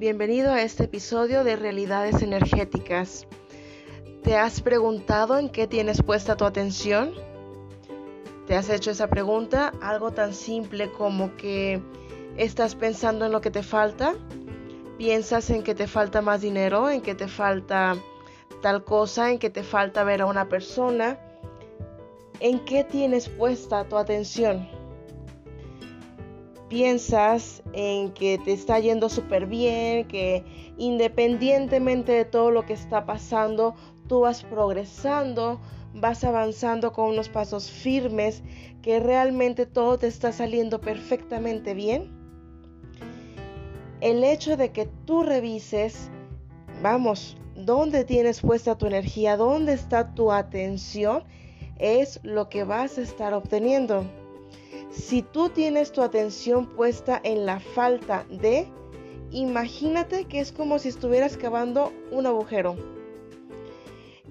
Bienvenido a este episodio de Realidades Energéticas. ¿Te has preguntado en qué tienes puesta tu atención? ¿Te has hecho esa pregunta? Algo tan simple como que estás pensando en lo que te falta. ¿Piensas en que te falta más dinero? ¿En que te falta tal cosa? ¿En que te falta ver a una persona? ¿En qué tienes puesta tu atención? Piensas en que te está yendo súper bien, que independientemente de todo lo que está pasando, tú vas progresando, vas avanzando con unos pasos firmes, que realmente todo te está saliendo perfectamente bien. El hecho de que tú revises, vamos, dónde tienes puesta tu energía, dónde está tu atención, es lo que vas a estar obteniendo. Si tú tienes tu atención puesta en la falta de, imagínate que es como si estuvieras cavando un agujero.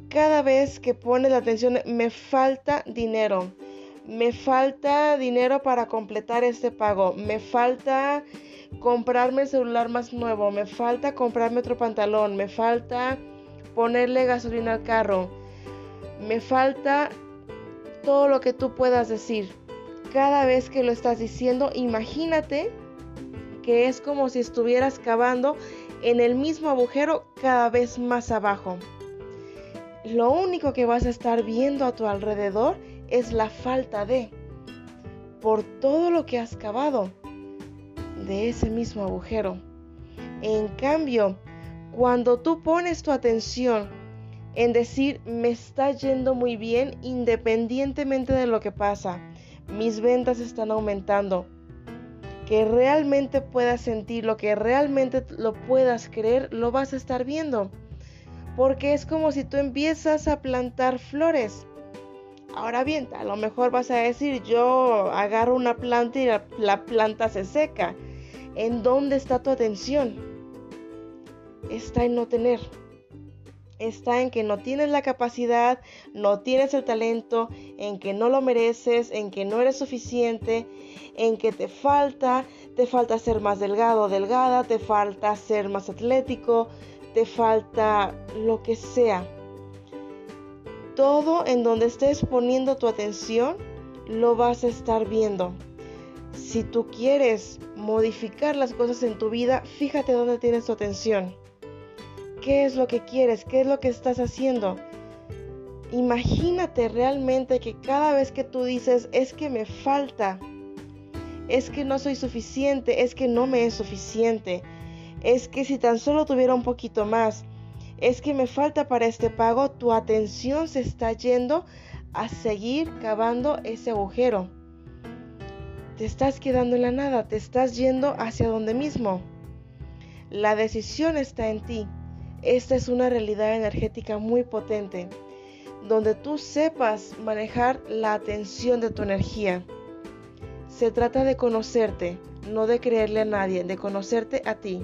Cada vez que pones la atención, me falta dinero, me falta dinero para completar este pago, me falta comprarme el celular más nuevo, me falta comprarme otro pantalón, me falta ponerle gasolina al carro, me falta todo lo que tú puedas decir cada vez que lo estás diciendo, imagínate que es como si estuvieras cavando en el mismo agujero cada vez más abajo. Lo único que vas a estar viendo a tu alrededor es la falta de, por todo lo que has cavado de ese mismo agujero. En cambio, cuando tú pones tu atención en decir me está yendo muy bien independientemente de lo que pasa, mis ventas están aumentando. Que realmente puedas sentir lo que realmente lo puedas creer, lo vas a estar viendo. Porque es como si tú empiezas a plantar flores. Ahora bien, a lo mejor vas a decir, yo agarro una planta y la, la planta se seca. ¿En dónde está tu atención? Está en no tener está en que no tienes la capacidad, no tienes el talento, en que no lo mereces, en que no eres suficiente, en que te falta, te falta ser más delgado o delgada, te falta ser más atlético, te falta lo que sea. Todo en donde estés poniendo tu atención, lo vas a estar viendo. Si tú quieres modificar las cosas en tu vida, fíjate dónde tienes tu atención. ¿Qué es lo que quieres? ¿Qué es lo que estás haciendo? Imagínate realmente que cada vez que tú dices es que me falta, es que no soy suficiente, es que no me es suficiente, es que si tan solo tuviera un poquito más, es que me falta para este pago, tu atención se está yendo a seguir cavando ese agujero. Te estás quedando en la nada, te estás yendo hacia donde mismo. La decisión está en ti. Esta es una realidad energética muy potente, donde tú sepas manejar la atención de tu energía. Se trata de conocerte, no de creerle a nadie, de conocerte a ti.